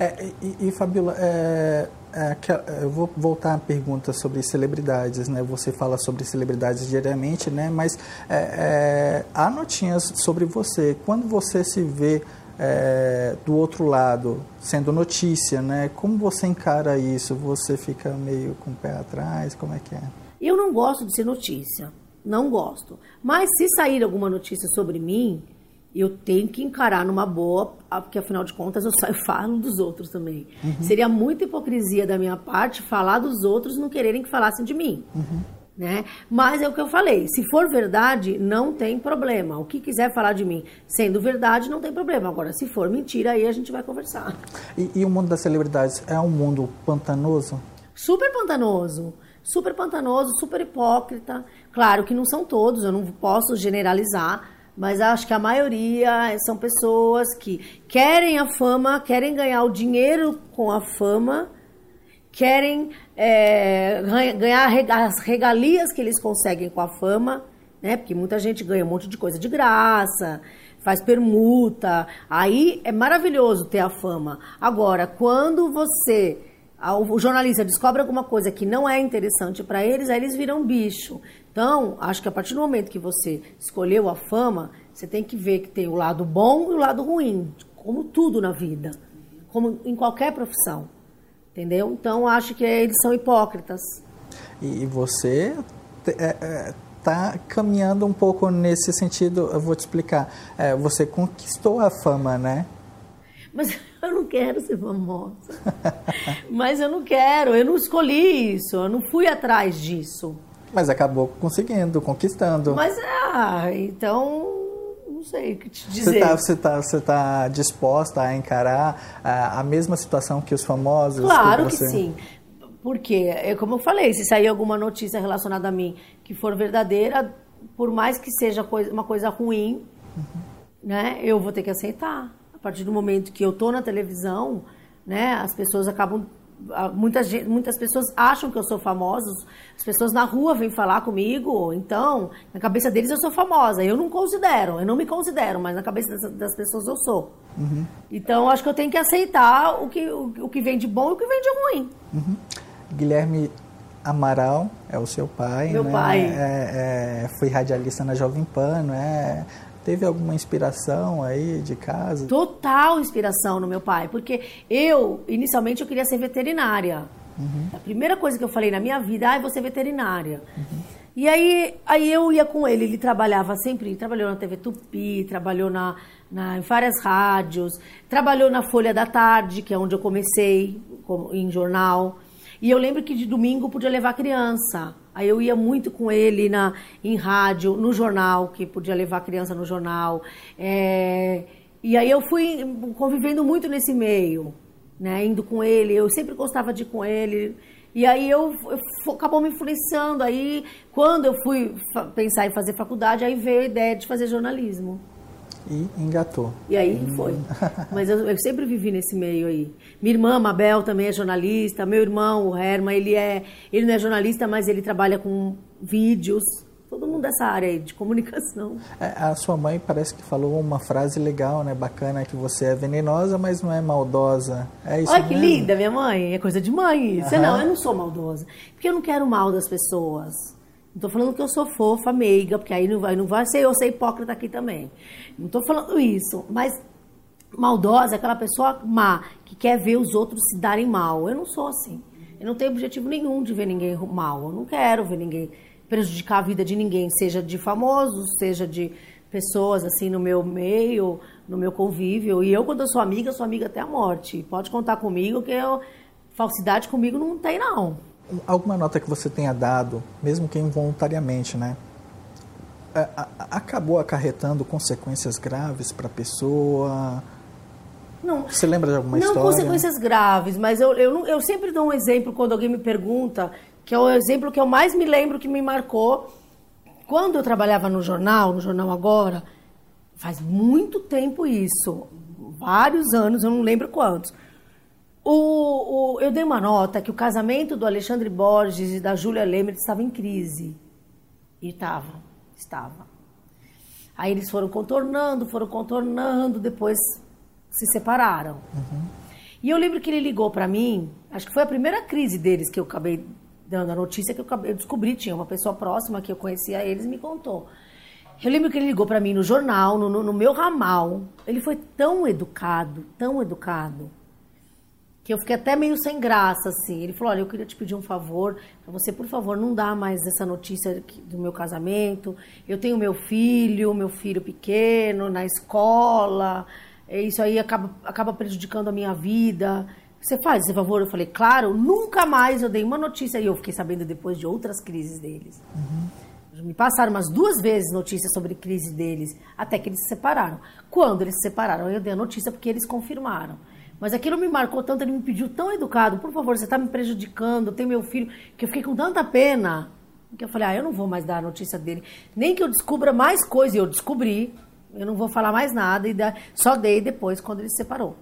É, e, e é, é, aquela- eu vou voltar à pergunta sobre celebridades, né? Você fala sobre celebridades diariamente, né? Mas é, é, há notinhas sobre você. Quando você se vê é, do outro lado, sendo notícia, né? Como você encara isso? Você fica meio com o pé atrás? Como é que é? Eu não gosto de ser notícia, não gosto. Mas se sair alguma notícia sobre mim, eu tenho que encarar numa boa, ah, porque afinal de contas eu [LAUGHS] saio falo dos outros também. Seria muita hipocrisia da minha parte falar dos outros não quererem que falassem de mim. Né? Mas é o que eu falei, se for verdade, não tem problema. O que quiser falar de mim sendo verdade, não tem problema. Agora, se for mentira, aí a gente vai conversar. E, e o mundo das celebridades é um mundo pantanoso? Super pantanoso. Super pantanoso, super hipócrita. Claro que não são todos, eu não posso generalizar, mas acho que a maioria são pessoas que querem a fama, querem ganhar o dinheiro com a fama, querem é, ganha- ganhar as regalias que eles conseguem com a fama, né? Porque muita gente ganha um monte de coisa de graça, faz permuta. Aí é maravilhoso ter a fama. Agora, quando você o jornalista descobre alguma coisa que não é interessante para eles, aí eles viram bicho. Então, acho que a partir do momento que você escolheu a fama, você tem que ver que tem o lado bom e o lado ruim, como tudo na vida, como em qualquer profissão. Entendeu? Então acho que eles são hipócritas. E você está caminhando um pouco nesse sentido, eu vou te explicar. É, você conquistou a fama, né? Mas [LAUGHS] eu não quero ser famosa. [LAUGHS] Mas eu não quero, eu não escolhi isso, eu não fui atrás disso. Mas acabou conseguindo, conquistando. Mas, ah, então, não sei o que te dizer. Você está tá, você tá disposta a encarar a, a mesma situação que os famosos? Claro que, que sim. Porque, é como eu falei, se sair alguma notícia relacionada a mim que for verdadeira, por mais que seja uma coisa ruim, uhum. né, eu vou ter que aceitar. A partir do momento que eu tô na televisão, né, as pessoas acabam muitas, muitas pessoas acham que eu sou famosa, as pessoas na rua vêm falar comigo, então, na cabeça deles eu sou famosa. Eu não considero, eu não me considero, mas na cabeça das, das pessoas eu sou. Uhum. Então, acho que eu tenho que aceitar o que, o, o, que vem de bom e o que vem de ruim. Uhum. Guilherme Amaral é o seu pai, Meu né? pai. É, é, foi radialista na Jovem Pan, né? Teve alguma inspiração aí de casa? Total inspiração no meu pai, porque eu, inicialmente, eu queria ser veterinária. Uhum. A primeira coisa que eu falei na minha vida, ah, eu vou ser veterinária. Uhum. E aí, aí eu ia com ele, ele trabalhava sempre, ele trabalhou na TV Tupi, trabalhou na, na, em várias rádios, trabalhou na Folha da Tarde, que é onde eu comecei, como, em jornal. E eu lembro que de domingo podia levar criança. Aí eu ia muito com ele na, em rádio, no jornal, que podia levar criança no jornal. É, e aí eu fui convivendo muito nesse meio, né? Indo com ele. Eu sempre gostava de ir com ele. E aí eu, eu acabou me influenciando. Aí quando eu fui pensar em fazer faculdade, aí veio a ideia de fazer jornalismo. E engatou. E aí foi. [LAUGHS] Mas eu, eu, sempre vivi nesse meio aí. Minha irmã, Mabel, também é jornalista. Meu irmão, o Herman, ele, é, ele não é jornalista, mas ele trabalha com vídeos. Todo mundo dessa área aí, de comunicação. É, a sua mãe parece que falou uma frase legal, né? Bacana, que você é venenosa, mas não é maldosa. É isso Olha que linda, minha mãe. É coisa de mãe isso. Uhum. Não, eu não sou maldosa. Porque eu não quero mal das pessoas. Não estou falando que eu sou fofa, meiga, porque aí não vai, não vai ser eu ser hipócrita aqui também. Não estou falando isso, mas maldosa é aquela pessoa má, que quer ver os outros se darem mal. Eu não sou assim. Eu não tenho objetivo nenhum de ver ninguém mal. Eu não quero ver ninguém prejudicar a vida de ninguém, seja de famosos, seja de pessoas assim no meu meio, no meu convívio. E eu, quando eu sou amiga, sou amiga até a morte. Pode contar comigo que eu, falsidade comigo não tem, não. Alguma nota que você tenha dado, mesmo que involuntariamente, né? Acabou acarretando consequências graves para a pessoa? Não, Você lembra de alguma não história? Não consequências graves, mas eu, eu, eu sempre dou um exemplo quando alguém me pergunta, que é o exemplo que eu mais me lembro que me marcou. Quando eu trabalhava no jornal, no Jornal Agora, faz muito tempo isso, vários anos, eu não lembro quantos. O, o, eu dei uma nota que o casamento do Alexandre Borges e da Júlia Lemer estava em crise. E estava, estava. Aí eles foram contornando, foram contornando, depois se separaram. Uhum. E eu lembro que ele ligou para mim, acho que foi a primeira crise deles que eu acabei dando a notícia que eu, acabei, eu descobri, tinha uma pessoa próxima que eu conhecia eles me contou. Eu lembro que ele ligou para mim no jornal, no, no meu ramal. Ele foi tão educado, tão educado que eu fiquei até meio sem graça, assim. Ele falou, olha, eu queria te pedir um favor, para você, por favor, não dá mais essa notícia do meu casamento. Eu tenho meu filho, meu filho pequeno, na escola, isso aí acaba, acaba prejudicando a minha vida. Você faz esse favor? Eu falei, claro, nunca mais eu dei uma notícia. E eu fiquei sabendo depois de outras crises deles. Uhum. Me passaram umas duas vezes notícias sobre crise deles, até que eles se separaram. Quando eles se separaram, eu dei a notícia porque eles confirmaram. Mas aquilo me marcou tanto, ele me pediu tão educado, por favor, você está me prejudicando, tem meu filho, que eu fiquei com tanta pena. Que eu falei, ah, eu não vou mais dar a notícia dele. Nem que eu descubra mais coisas, e eu descobri, eu não vou falar mais nada, e só dei depois, quando ele se separou.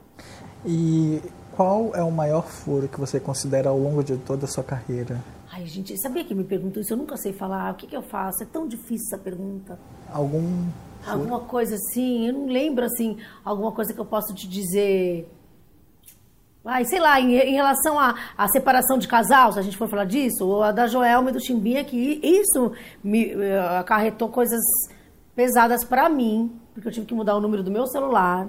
E qual é o maior furo que você considera ao longo de toda a sua carreira? Ai, gente, sabia que me perguntou isso? Eu nunca sei falar. O que, que eu faço? É tão difícil essa pergunta. Algum. Furo? Alguma coisa assim, eu não lembro assim, alguma coisa que eu posso te dizer Ai, sei lá, em, em relação à, separação de casal, se a gente for falar disso, ou a da Joelma e do Chimbinha, que isso me uh, acarretou coisas pesadas para mim, porque eu tive que mudar o número do meu celular.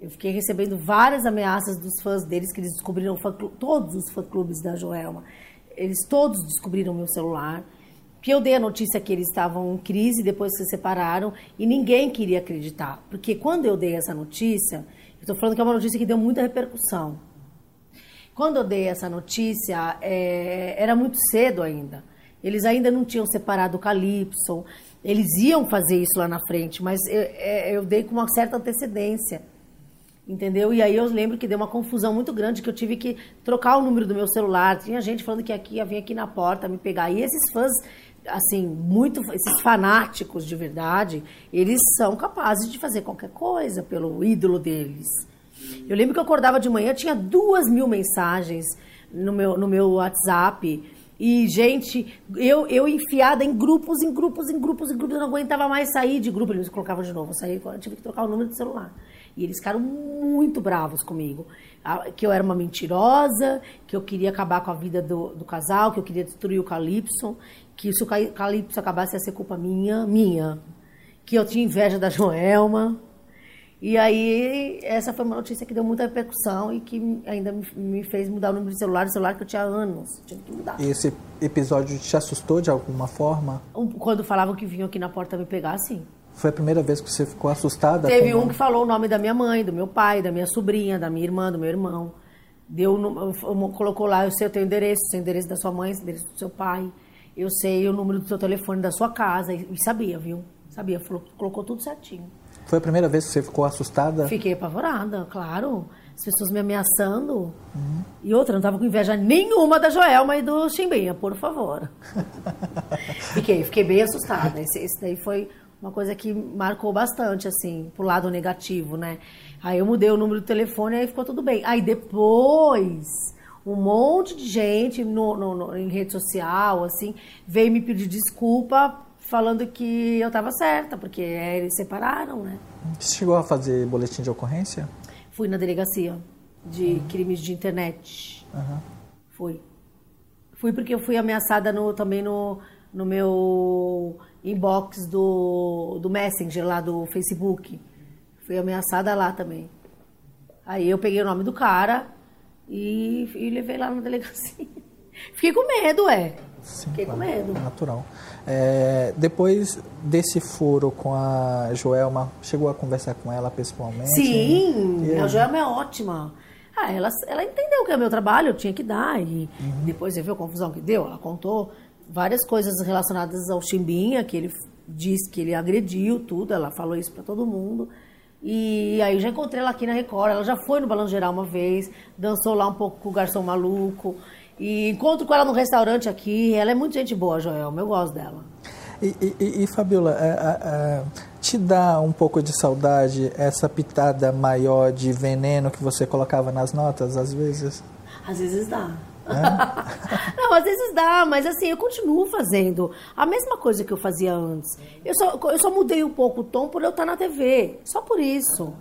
Eu fiquei recebendo várias ameaças dos fãs deles, que eles descobriram todos os fã-clubes da Joelma. Eles todos descobriram meu celular. Que eu dei a notícia que eles estavam em crise depois que se separaram e ninguém queria acreditar. Porque quando eu dei essa notícia, estou falando que é uma notícia que deu muita repercussão. Quando eu dei essa notícia, é, era muito cedo ainda. Eles ainda não tinham separado o Calypso. Eles iam fazer isso lá na frente, mas eu, é, eu dei com uma certa antecedência. Entendeu? E aí eu lembro que deu uma confusão muito grande, que eu tive que trocar o número do meu celular. Tinha gente falando que aqui ia vir aqui na porta me pegar. E esses fãs, assim, muito, esses fanáticos de verdade, eles são capazes de fazer qualquer coisa pelo ídolo deles. Eu lembro que eu acordava de manhã, tinha duas mil mensagens no meu, no meu WhatsApp. E, gente, eu, eu enfiada em grupos, em grupos, em grupos, em grupos, eu não aguentava mais sair de grupo. Eles colocavam de novo, eu eu tive que trocar o número de celular. E eles ficaram muito bravos comigo. Que eu era uma mentirosa, que eu queria acabar com a vida do, do casal, que eu queria destruir o Calypso, que se o Calypso acabasse ia ser culpa minha, minha. Que eu tinha inveja da Joelma. E aí, essa foi uma notícia que deu muita repercussão e que ainda me fez mudar o número de celular, o celular que eu tinha anos, tive que mudar. E esse episódio te assustou de alguma forma? Quando falavam que vinham aqui na porta me pegar, sim. Foi a primeira vez que você ficou assustada? Teve um que falou o nome da minha mãe, do meu pai, da minha sobrinha, da minha irmã, do meu irmão. Deu, colocou lá, eu sei o teu endereço, o seu endereço da sua mãe, o endereço do seu pai. Eu sei o número do seu telefone da sua casa. E sabia, viu? Sabia, falou, colocou tudo certinho. Foi a primeira vez que você ficou assustada? Fiquei apavorada, claro. As pessoas me ameaçando. Uhum. E outra, não tava com inveja nenhuma da Joelma e do Chimbinha, por favor. [LAUGHS] fiquei, fiquei bem assustada. Esse, esse, daí foi uma coisa que marcou bastante, assim, pro lado negativo, né? Aí eu mudei o número do telefone e aí ficou tudo bem. Aí depois, um monte de gente no, no, no, em rede social, assim, veio me pedir desculpa falando que eu estava certa, porque eles separaram, né? Você chegou a fazer boletim de ocorrência? Fui na delegacia de uhum. crimes de internet. Uhum. Fui. Fui porque eu fui ameaçada no, também no, no meu inbox do, do Messenger lá do Facebook. Fui ameaçada lá também. Aí eu peguei o nome do cara e, e levei lá na delegacia. [LAUGHS] Fiquei com medo, é. Sim, Fiquei claro, com medo. Natural. É, depois desse furo com a Joelma, chegou a conversar com ela pessoalmente? Sim, e... a Joelma é ótima. Ah, ela, ela entendeu que é meu trabalho, eu tinha que dar. E uhum. depois você viu a confusão que deu? Ela contou várias coisas relacionadas ao Chimbinha, que ele disse que ele agrediu tudo, ela falou isso para todo mundo. E aí já encontrei ela aqui na Record, ela já foi no Balanço Geral uma vez, dançou lá um pouco com o garçom maluco. E encontro com ela no restaurante aqui. Ela é muito gente boa, Joelma. Eu gosto dela. E, e, e Fabiola, é, é, é, te dá um pouco de saudade essa pitada maior de veneno que você colocava nas notas, às vezes? Às vezes dá. É? Não, às vezes dá, mas assim, eu continuo fazendo a mesma coisa que eu fazia antes. Eu só, eu só mudei um pouco o tom por eu estar na TV. Só por isso.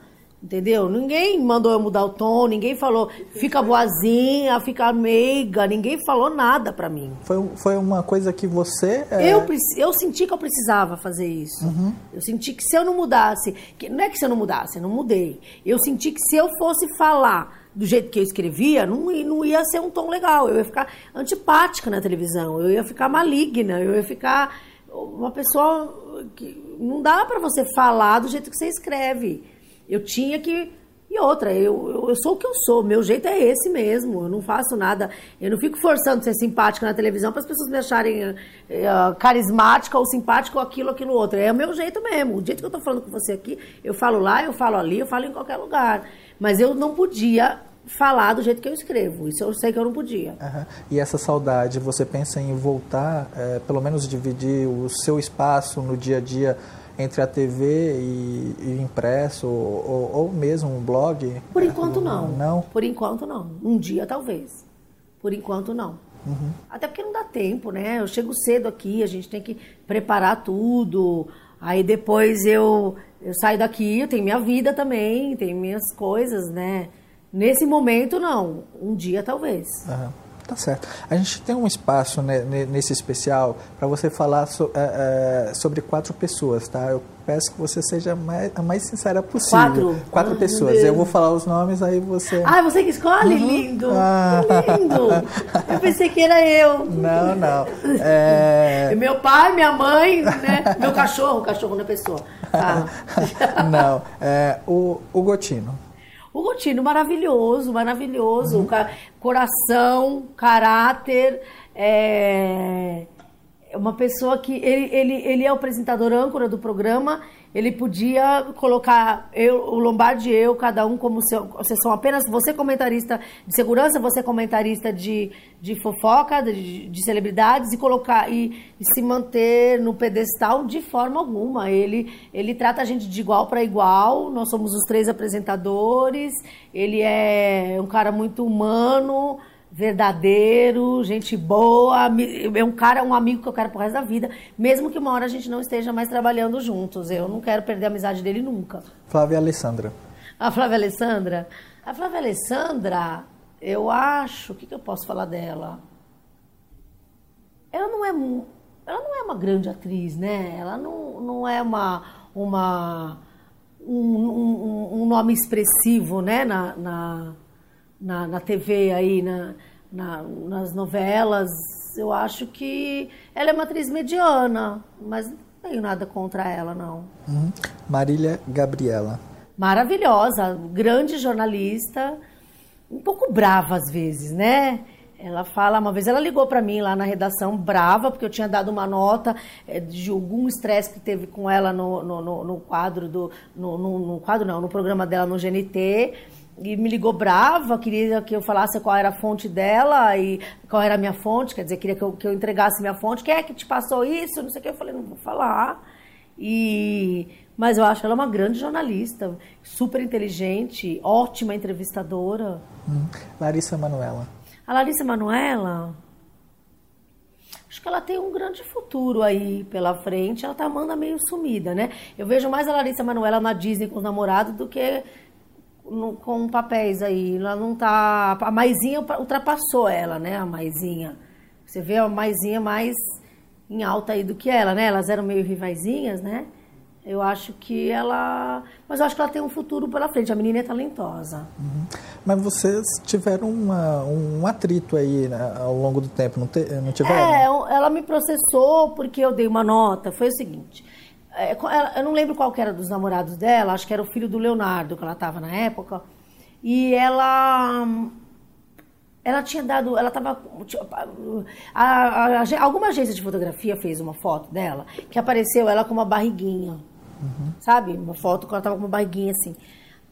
Entendeu? Ninguém mandou eu mudar o tom, ninguém falou fica boazinha, fica meiga, ninguém falou nada pra mim. Foi, foi uma coisa que você. É... Eu, eu senti que eu precisava fazer isso. Uhum. Eu senti que se eu não mudasse, que, não é que se eu não mudasse, eu não mudei. Eu senti que se eu fosse falar do jeito que eu escrevia, não, não ia ser um tom legal. Eu ia ficar antipática na televisão, eu ia ficar maligna, eu ia ficar uma pessoa que não dá para você falar do jeito que você escreve. Eu tinha que. E outra, eu, eu, eu, sou o que eu sou, meu jeito é esse mesmo. Eu não faço nada, eu não fico forçando ser simpática na televisão para as pessoas me acharem uh, carismática ou simpática ou aquilo, aquilo outro. É o meu jeito mesmo. O jeito que eu estou falando com você aqui, eu falo lá, eu falo ali, eu falo em qualquer lugar. Mas eu não podia falar do jeito que eu escrevo. Isso eu sei que eu não podia. Uhum. E essa saudade, você pensa em voltar, é, pelo menos dividir o seu espaço no dia a dia entre a TV e, e impresso ou, ou, mesmo um blog? Por enquanto não. Não? Por enquanto não. Um dia talvez. Por enquanto não. Uhum. Até porque não dá tempo, né? Eu chego cedo aqui, a gente tem que preparar tudo. Aí depois eu, eu saio daqui, eu tenho minha vida também, tenho minhas coisas, né? Nesse momento, não. Um dia, talvez. Uhum. Tá certo. A gente tem um espaço né, ne- nesse especial para você falar so- é, é, sobre quatro pessoas, tá? Eu peço que você seja mais, a mais sincera possível. Quatro? Quatro Ah, pessoas. Eu vou falar os nomes, aí você. Ah, você que escolhe? Lindo! Ah. Lindo! Eu pensei que era eu. Não, não. É, [LAUGHS] Meu pai, minha mãe, né? Meu cachorro, cachorro não é pessoa. Tá. [LAUGHS] não. É, o, o Gotino. O Gotino, maravilhoso, maravilhoso. Ca- Coração, caráter. É... é uma pessoa que. Ele, ele, ele é o apresentador âncora do programa. Ele podia colocar eu, o Lombardi e eu, cada um como seu. Vocês são apenas. Você comentarista de segurança, você comentarista de, de fofoca, de, de celebridades, e colocar. E, e se manter no pedestal de forma alguma. Ele, ele trata a gente de igual para igual. Nós somos os três apresentadores. Ele é um cara muito humano verdadeiro, gente boa, é um cara, um amigo que eu quero pro resto da vida, mesmo que uma hora a gente não esteja mais trabalhando juntos. Eu não quero perder a amizade dele nunca. Flávia Alessandra. A Flávia Alessandra, a Flávia Alessandra, eu acho, o que, que eu posso falar dela? Ela não é, ela não é uma grande atriz, né? Ela não, não é uma, uma um, um- um nome expressivo, né? Na, na, na, na TV aí, na, na- nas novelas. Eu acho que ela é uma atriz mediana, mas não tenho nada contra ela, não. Uhum. Marília Gabriela. maravilhosa, grande jornalista, um pouco brava às vezes, né? Ela fala, uma vez ela ligou para mim lá na redação, brava, porque eu tinha dado uma nota eh, de algum estresse que teve com ela no, no, no- no quadro do. No, no- no quadro não, no programa dela no GNT. E me ligou brava, queria que eu falasse qual era a fonte dela e qual era a minha fonte, quer dizer, queria que eu, que eu entregasse minha fonte. Quem é que te passou isso? Não sei o que. Eu falei, não vou falar. E mas eu acho ela uma grande jornalista, super inteligente, ótima entrevistadora. Uhum. Larissa Manuela. A Larissa Manoela, acho que ela tem um grande futuro aí pela frente. Ela tá amando meio sumida, né? Eu vejo mais a Larissa Manoela na Disney com os namorados do que no- com papéis aí. Ela não tá. A Maisinha ultrapassou ela, né? A Maisinha. Você vê a Maisinha mais em alta aí do que ela, né? Elas eram meio rivaizinhas, né? Eu acho que ela. Mas eu acho que ela tem um futuro pela frente. A menina é talentosa. Mas vocês tiveram uma- um atrito aí né, ao longo do tempo, não, te- não tiveram? É, ela me processou porque eu dei uma nota. Foi o seguinte: eu não lembro qual que era dos namorados dela, acho que era o filho do Leonardo, que ela estava na época. E ela. Ela tinha dado. Ela estava. alguma agência de fotografia fez uma foto dela que apareceu ela com uma barriguinha. Sabe? Uma foto que ela estava com uma barriguinha assim.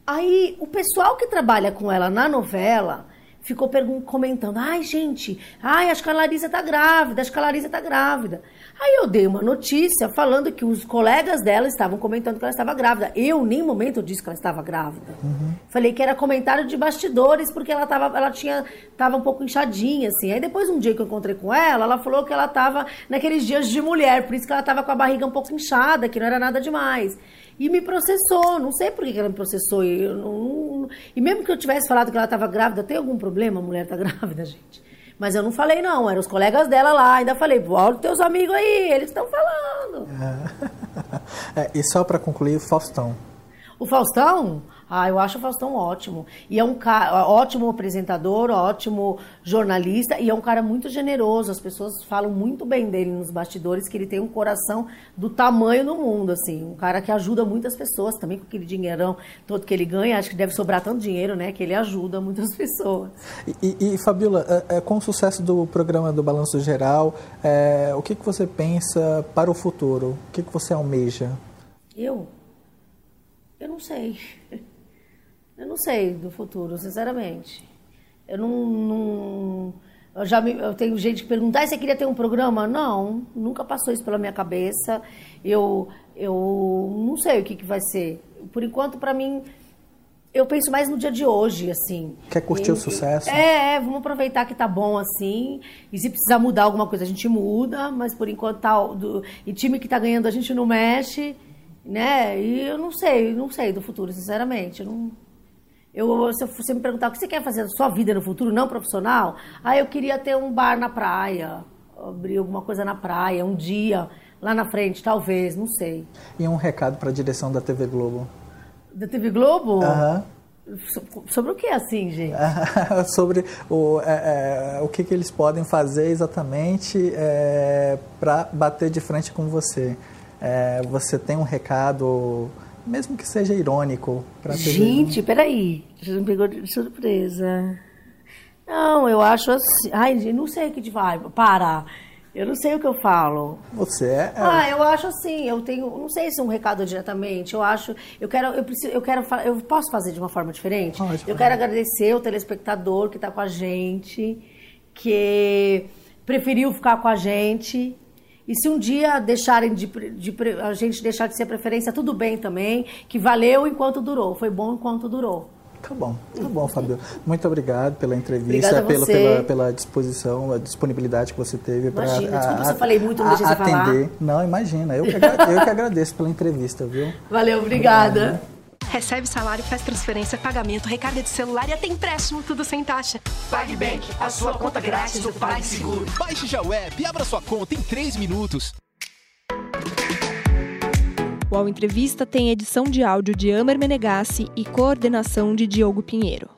Aí o pessoal que trabalha com ela na novela ficou comentando: ai, gente, ai, acho que a Larissa tá grávida, acho que a Larissa tá grávida. Aí eu dei uma notícia falando que os colegas dela estavam comentando que ela estava grávida. Eu, em nenhum momento, disse que ela estava grávida. Falei que era comentário de bastidores, porque ela tava, ela tinha, tava um pouco inchadinha, assim. Aí depois, um dia que eu encontrei com ela, ela falou que ela tava naqueles dias de mulher, por isso que ela tava com a barriga um pouco inchada, que não era nada demais. E me processou, não sei por que ela me processou. E, eu não- e mesmo que eu tivesse falado que ela estava grávida, tem algum problema a mulher tá [LAUGHS] grávida, gente? Mas eu não falei, não. Eram os colegas dela lá. Ainda falei, olha os teus amigos aí, eles estão falando. [LAUGHS] É, e só para concluir, Faustão. O Faustão, ah, eu acho o Faustão ótimo. E é um cara, ótimo apresentador, ótimo jornalista e é um cara muito generoso. As pessoas falam muito bem dele nos bastidores, que ele tem um coração do tamanho do mundo, assim. Um cara que ajuda muitas pessoas também com aquele dinheirão todo que ele ganha. Acho que deve sobrar tanto dinheiro, né? Que ele ajuda muitas pessoas. E, e, e, Fabiola, é, é, com o sucesso do programa do Balanço Geral, é, o que, que você pensa para o futuro? O que, que você almeja? Eu? Eu não sei. Eu não sei do futuro, sinceramente. Eu não. não eu já me, eu tenho gente que pergunta, ah, você queria ter um programa? Não, nunca passou isso pela minha cabeça. Eu, eu não sei o que, que vai ser. Por enquanto, para mim, eu penso mais no dia de hoje, assim. Quer curtir E- o sucesso? É, é, vamos aproveitar que tá bom assim. E se precisar mudar alguma coisa, a gente muda, mas por enquanto tá. Do, e time que tá ganhando, a gente não mexe, né? E eu não sei, não sei do futuro, sinceramente. Eu não, Eu, se você me perguntar o que você quer fazer da sua vida no futuro, não profissional, aí eu queria ter um bar na praia, abrir alguma coisa na praia, um dia, lá na frente, talvez, não sei. E um recado para a direção da TV Globo. Da TV Globo? Aham. So- Sobre o que assim, gente? [LAUGHS] sobre o, é, é, o que, que eles podem fazer exatamente para bater de frente com você. É, você tem um recado, mesmo que seja irônico, para Gente, peraí. Você me pegou de surpresa. Não, eu acho assim. Ai, gente, não sei o que te vai. Para. Eu não sei o que eu falo. Você é, Ah, eu acho assim, eu tenho, não sei se é um recado diretamente, eu acho, eu quero, eu preciso, eu quero, eu posso fazer de uma forma diferente? Pode, eu quero agradecer o telespectador que está com a gente, que preferiu ficar com a gente. E se um dia deixarem de, de a gente deixar de ser preferência, tudo bem também, que valeu enquanto durou, foi bom enquanto durou. Tá bom, tá bom, Fabio. Muito obrigado pela entrevista, a pela, pela, disposição, a disponibilidade que você teve para Imagina, desculpa se eu falei muito, não deixei você falar. atender. Não, imagina. Eu que, eu que agradeço pela entrevista, viu? Valeu, obrigada. Recebe salário, faz transferência, pagamento, recarga de celular e até empréstimo, tudo sem taxa. PagBank, a sua conta grátis do PagSeguro. Baixe já o app e abra sua conta em 3 minutos. O Ao Entrevista tem edição de áudio de Amer Menegassi e coordenação de Diogo Pinheiro.